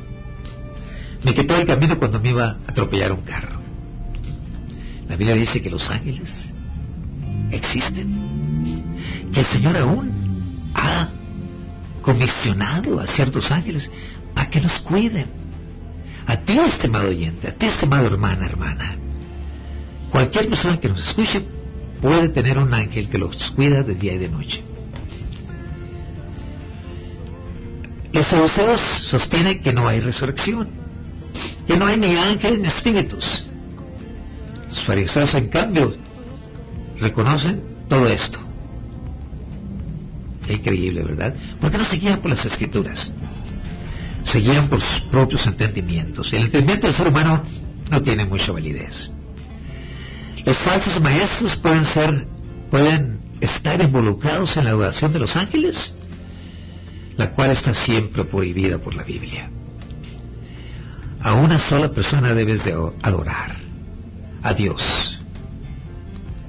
me quitó el camino cuando me iba a atropellar un carro. La Biblia dice que los ángeles existen. Que el Señor aún ha comisionado a ciertos ángeles a que nos cuiden. A ti, estimado oyente, a ti, estimado hermana, hermana. Cualquier persona que nos escuche puede tener un ángel que los cuida de día y de noche. Los saduceos sostienen que no hay resurrección, que no hay ni ángeles ni espíritus. Los fariseos, en cambio, reconocen todo esto. Increíble, ¿verdad? Porque no se guían por las escrituras. Se guían por sus propios entendimientos. El entendimiento del ser humano no tiene mucha validez. Los falsos maestros pueden ser, pueden estar involucrados en la adoración de los ángeles, la cual está siempre prohibida por la Biblia. A una sola persona debes de adorar, a Dios,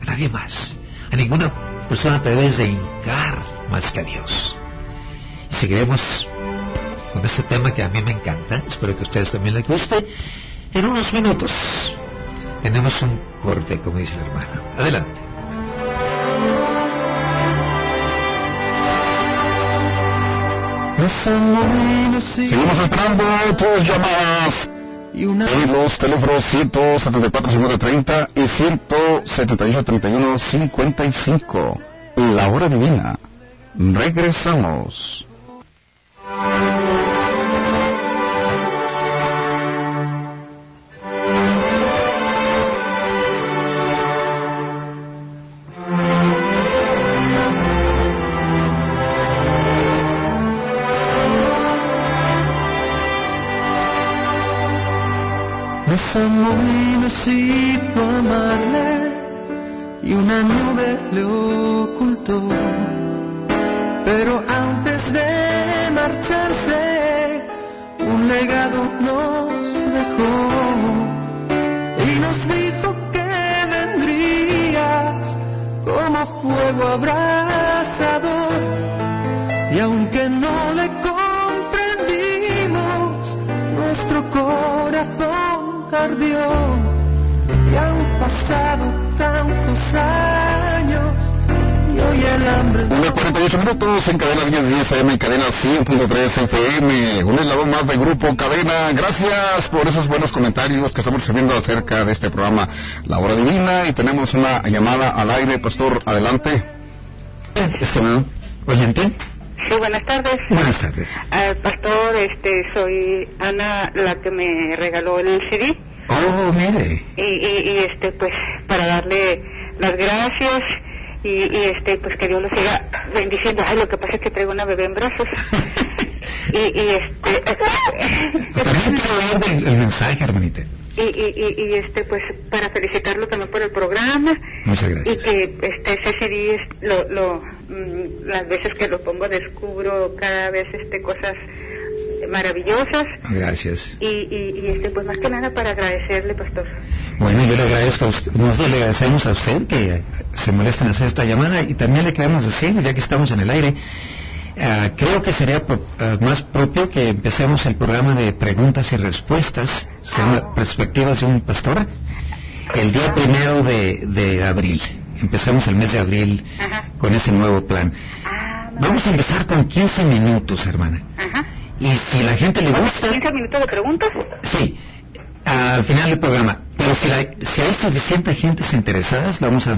a nadie más. A ninguna persona te debes de hincar más que a Dios. Y seguiremos con este tema que a mí me encanta, espero que a ustedes también les guste, en unos minutos. Tenemos un corte, como dice el hermano. Adelante. Seguimos esperando tus llamadas. Y una... los teléfonos 174 30 y 178 31 55. La hora divina. Regresamos. muy necesito amarle y una nube le ocultó. Pero antes de marcharse, un legado nos dejó minutos en cadena 1010 AM y cadena 100.3 FM. Un eslabón más del grupo Cadena. Gracias por esos buenos comentarios que estamos recibiendo acerca de este programa La Hora Divina. Y tenemos una llamada al aire, Pastor. Adelante. Estimado oyente. Sí, buenas tardes. Buenas tardes. Ah, pastor, este, soy Ana, la que me regaló el CD. Oh, mire. Y, y, y, este, pues, para darle las gracias y, y, este, pues que Dios lo siga bendiciendo. Ay, lo que pasa es que traigo una bebé en brazos. [LAUGHS] y, y este. El, el mensaje, hermanita. y, y, y, y, este pues para felicitarlo también por el programa Muchas y gracias. que este ese CD es lo, lo mm, las veces que lo pongo descubro cada vez este cosas maravillosas Gracias. y, y, y este pues más que nada para agradecerle pastor Bueno, yo le agradezco a usted, nosotros le agradecemos a usted que se molesta en hacer esta llamada y también le queremos decir, ya que estamos en el aire, ah, creo que sería pro- ah, más propio que empecemos el programa de preguntas y respuestas, se llama Perspectivas de un Pastor, el día primero de, de abril. Empezamos el mes de abril Ajá. con este nuevo plan. ah Vamos a empezar con 15 minutos, hermana. ajá Y si la gente le gusta... 15 minutos de preguntas. Sí, al final del programa. Pero si, la, si hay suficiente gente interesada, la vamos a,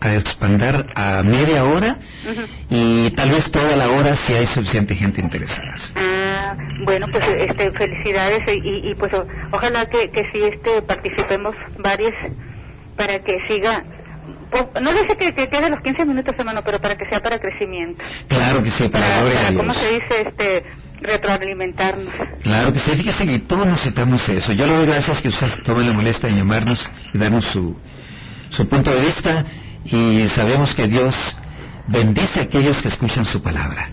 a expandir a media hora y tal vez toda la hora si hay suficiente gente interesada. Ah, bueno, pues este, felicidades y, y pues ojalá que, que sí este, participemos varios para que siga no dice que, que quede los 15 minutos, hermano, pero para que sea para crecimiento. Claro que sí, para, para, ¿Cómo se dice? Este, retroalimentarnos. Claro que sí, fíjese que todos necesitamos eso. Yo le doy gracias que usted tome la molestia de llamarnos y darnos su, su punto de vista y sabemos que Dios bendice a aquellos que escuchan su palabra.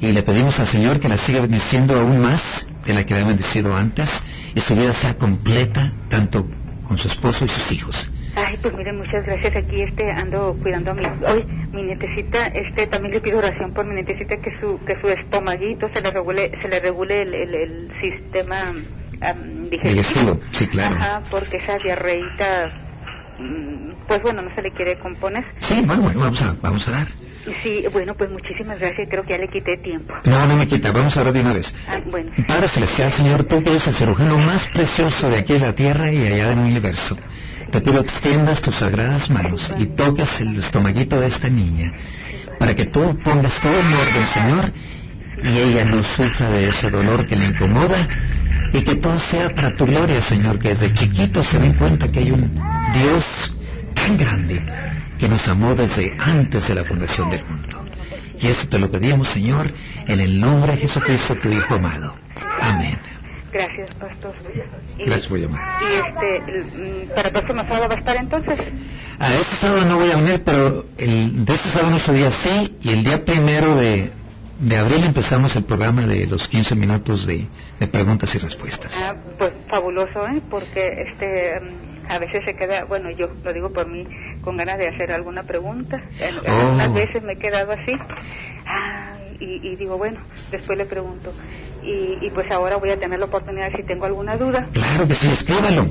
Y le pedimos al Señor que la siga bendiciendo aún más de la que le ha bendecido antes y su vida sea completa tanto con su esposo y sus hijos. Ay, pues mire, muchas gracias. Aquí este ando cuidando a mi hoy mi nietecita, este también le pido oración por mi nietecita que su que su estomaguito se le regule se le regule el, el, sistema digestivo. Sí, claro. Ajá, porque esa diarreita mm, pues bueno, no se le quiere componer. Sí, bueno, bueno, vamos a vamos a dar. Sí, bueno, pues muchísimas gracias. Creo que ya le quité tiempo. No, no me quita. Vamos a ver de una vez. Ah, bueno. Padre Celestial, Señor, tú que eres el cirujano más precioso de aquí en la tierra y allá en el universo. Te pido que extiendas tus sagradas manos y toques el estomaguito de esta niña para que tú pongas todo en orden, Señor, y ella no sufra de ese dolor que le incomoda y que todo sea para tu gloria, Señor, que desde chiquito se den cuenta que hay un Dios tan grande que nos amó desde antes de la fundación del mundo. Y eso te lo pedimos, Señor, en el nombre de Jesucristo, tu Hijo amado. Amén. Gracias, pastor. Y, Gracias por llamar. Y este, mm, ¿para el próximo sábado va a estar entonces? A este sábado no voy a unir, pero el, de este sábado nuestro día sí, y el día primero de, de abril empezamos el programa de los 15 minutos de, de preguntas y respuestas. Ah, pues fabuloso, ¿eh? Porque este, mm, a veces se queda, bueno, yo lo digo por mí, con ganas de hacer alguna pregunta. Algunas oh. veces me he quedado así. Ah, y, digo, bueno, después le pregunto. Y, pues ahora voy a tener la oportunidad si tengo alguna duda. Claro que sí, escríbalo.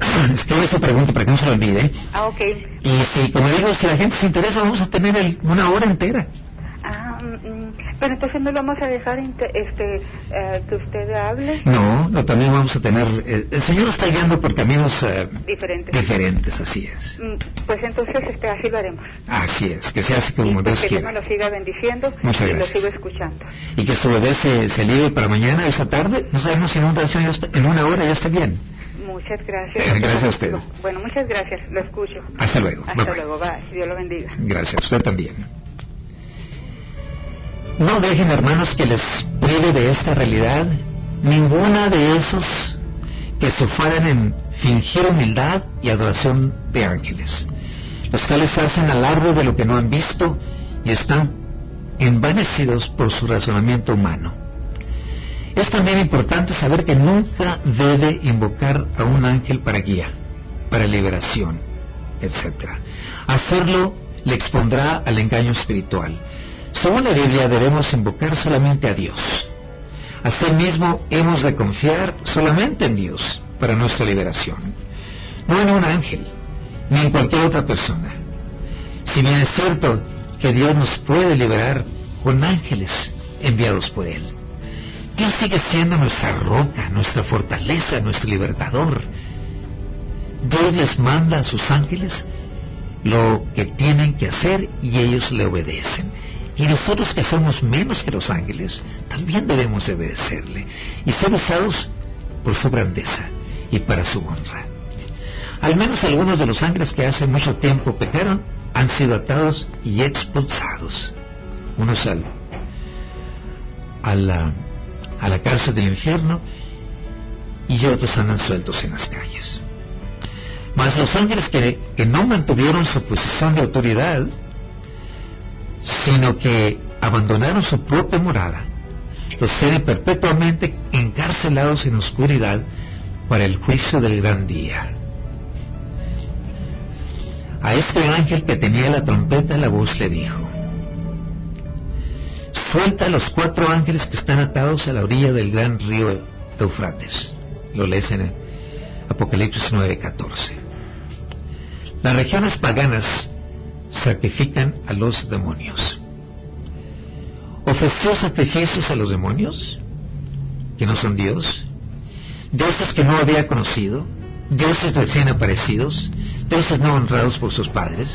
[CLEARS THROAT] Escribe su pregunta para que no se lo olvide. Ah, ok. Y si, como digo, si la gente se interesa, vamos a tener una hora entera. Mm, pero entonces no lo vamos a dejar este, eh, que usted hable. No, no, también vamos a tener. Eh, el Señor está guiando por caminos eh, diferentes. Diferentes, así es. Mm, pues entonces este, así lo haremos. Así es, que sea así como Dios quiera. Que Dios lo siga bendiciendo Muchas y gracias. lo sigo escuchando. Y que su bebé se, se libre para mañana, esa tarde. No sabemos si en, un en una hora ya está bien. Muchas gracias. [LAUGHS] Gracias a usted. Bueno, muchas gracias. Lo escucho. Hasta luego. Hasta luego. Bye. Dios lo bendiga. Gracias. Usted también. No dejen, hermanos, que les prive de esta realidad ninguna de esos que se fueran en fingir humildad y adoración de ángeles. Los tales hacen alarde de lo que no han visto y están envanecidos por su razonamiento humano. Es también importante saber que nunca debe invocar a un ángel para guía, para liberación, etc. Hacerlo le expondrá al engaño espiritual. Según la Biblia debemos invocar solamente a Dios. Asimismo, hemos de confiar solamente en Dios para nuestra liberación, no en un ángel, ni en cualquier otra persona. Si bien es cierto que Dios nos puede liberar con ángeles enviados por Él. Dios sigue siendo nuestra roca, nuestra fortaleza, nuestro libertador. Dios les manda a sus ángeles lo que tienen que hacer y ellos le obedecen. Y nosotros que somos menos que los ángeles, también debemos obedecerle y ser usados por su grandeza y para su honra. Al menos algunos de los ángeles que hace mucho tiempo pecaron han sido atados y expulsados. Unos a, la, cárcel del infierno y otros andan sueltos en las calles. Mas los ángeles que no mantuvieron su posición de autoridad, sino que abandonaron su propia morada, los tienen perpetuamente encarcelados en oscuridad para el juicio del gran día. A este ángel que tenía la trompeta la voz le dijo, suelta a los cuatro ángeles que están atados a la orilla del gran río Eufrates. Lo lees en Apocalipsis 9:14. Las regiones paganas sacrifican a los demonios. ¿Ofreció sacrificios a los demonios? que no son Dios, dioses que no había conocido, dioses recién aparecidos, dioses no honrados por sus padres.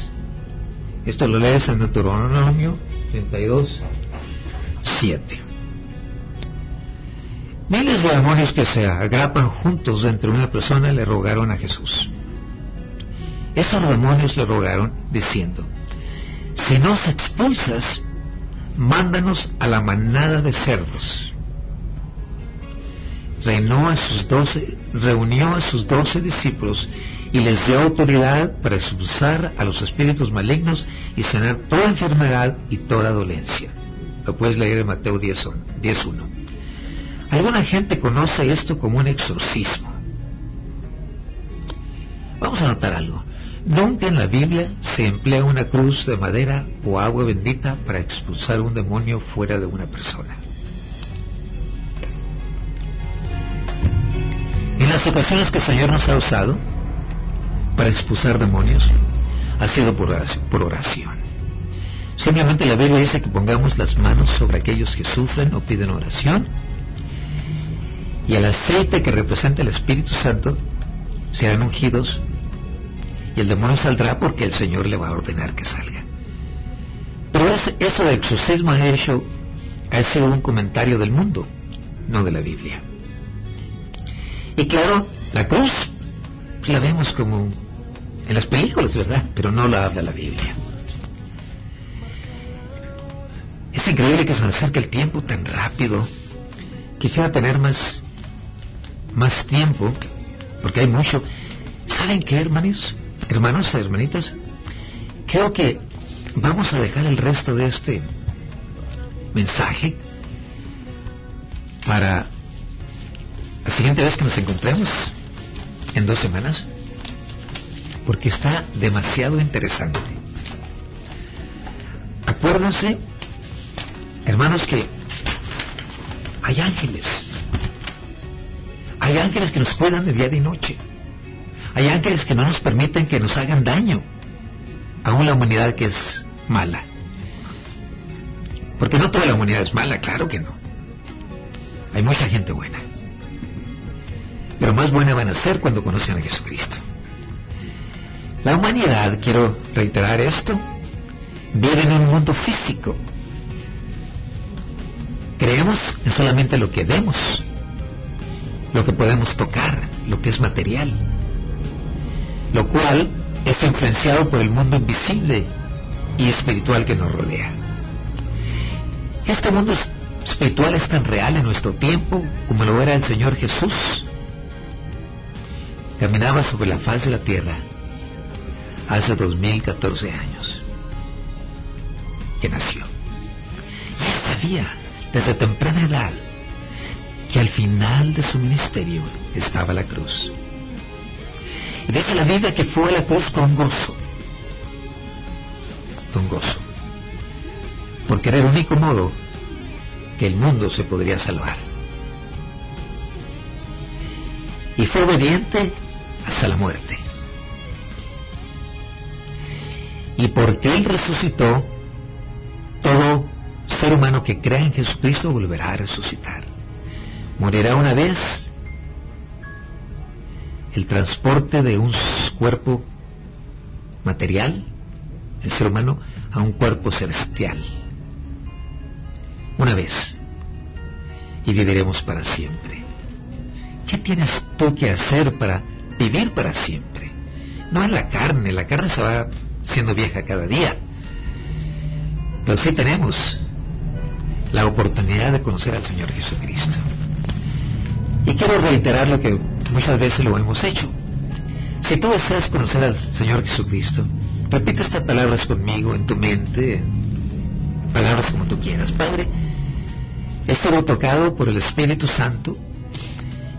Esto lo lees en Deuteronomio 32, 7. Miles de demonios que se agrapan juntos dentro de una persona le rogaron a Jesús. Esos demonios le rogaron diciendo, si nos expulsas, mándanos a la manada de cerdos. Reinó a sus doce, reunió a sus doce discípulos y les dio autoridad para expulsar a los espíritus malignos y sanar toda enfermedad y toda dolencia. Lo puedes leer en Mateo 10.1. Alguna gente conoce esto como un exorcismo. Vamos a notar algo. Nunca en la Biblia se emplea una cruz de madera o agua bendita para expulsar un demonio fuera de una persona. En las ocasiones que el Señor nos ha usado para expulsar demonios, ha sido por oración. Simplemente la Biblia dice que pongamos las manos sobre aquellos que sufren o piden oración y el aceite que representa el Espíritu Santo serán ungidos y el demonio saldrá porque el Señor le va a ordenar que salga. Pero eso de exorcismo ha hecho, ha sido un comentario del mundo, no de la Biblia. Y claro, la cruz la vemos como en las películas, ¿verdad? Pero no la habla la Biblia. Es increíble que se acerque el tiempo tan rápido. Quisiera tener más, más tiempo, porque hay mucho. ¿Saben qué, hermanos? Hermanos, hermanitas, creo que vamos a dejar el resto de este mensaje para la siguiente vez que nos encontremos en dos semanas, porque está demasiado interesante. Acuérdense Hermanos, que hay ángeles. Hay ángeles que nos cuidan de día y noche. Hay ángeles que no nos permiten que nos hagan daño. Aún la humanidad que es mala. Porque no toda la humanidad es mala, claro que no. Hay mucha gente buena. Pero más buena van a ser cuando conocen a Jesucristo. La humanidad, quiero reiterar esto, vive en un mundo físico Creemos en solamente lo que vemos, lo que podemos tocar, lo que es material, lo cual es influenciado por el mundo invisible y espiritual que nos rodea. Este mundo espiritual es tan real en nuestro tiempo como lo era el Señor Jesús. Caminaba sobre la faz de la tierra hace 2014 años que nació. Y sabía desde temprana edad que al final de su ministerio estaba la cruz. Dice la Biblia que fue la cruz con gozo, con gozo, porque era el único modo que el mundo se podría salvar. Y fue obediente hasta la muerte. Y porque Él resucitó, todo ser humano que crea en Jesucristo volverá a resucitar. Morirá una vez el transporte de un cuerpo material, el ser humano, a un cuerpo celestial. Una vez. Y viviremos para siempre. ¿Qué tienes tú que hacer para vivir para siempre? No es la carne, la carne se va siendo vieja cada día. Pero sí tenemos la oportunidad de conocer al Señor Jesucristo. Y quiero reiterar lo que muchas veces lo hemos hecho. Si tú deseas conocer al Señor Jesucristo, repite estas palabras conmigo en tu mente, palabras como tú quieras. Padre, he sido tocado por el Espíritu Santo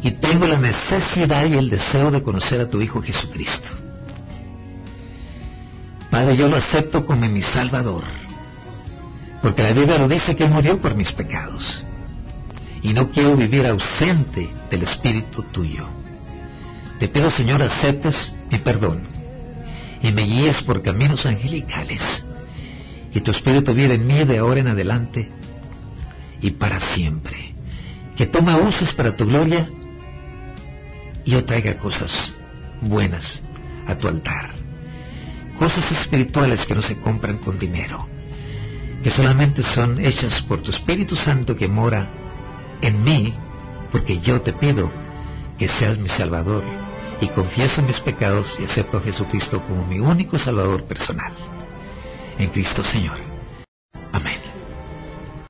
y tengo la necesidad y el deseo de conocer a tu Hijo Jesucristo. Padre, yo lo acepto como mi Salvador porque la Biblia lo dice que murió por mis pecados. Y no quiero vivir ausente del Espíritu tuyo. Te pido, Señor, aceptes mi perdón y me guíes por caminos angelicales. Y tu Espíritu vive en mí de ahora en adelante y para siempre. que toma usos para tu gloria y yo traiga cosas buenas a tu altar. Cosas espirituales que no se compran con dinero, que solamente son hechas por tu Espíritu Santo que mora en mí, porque yo te pido que seas mi Salvador y confieso mis pecados y acepto a Jesucristo como mi único Salvador personal. En Cristo Señor. Amén.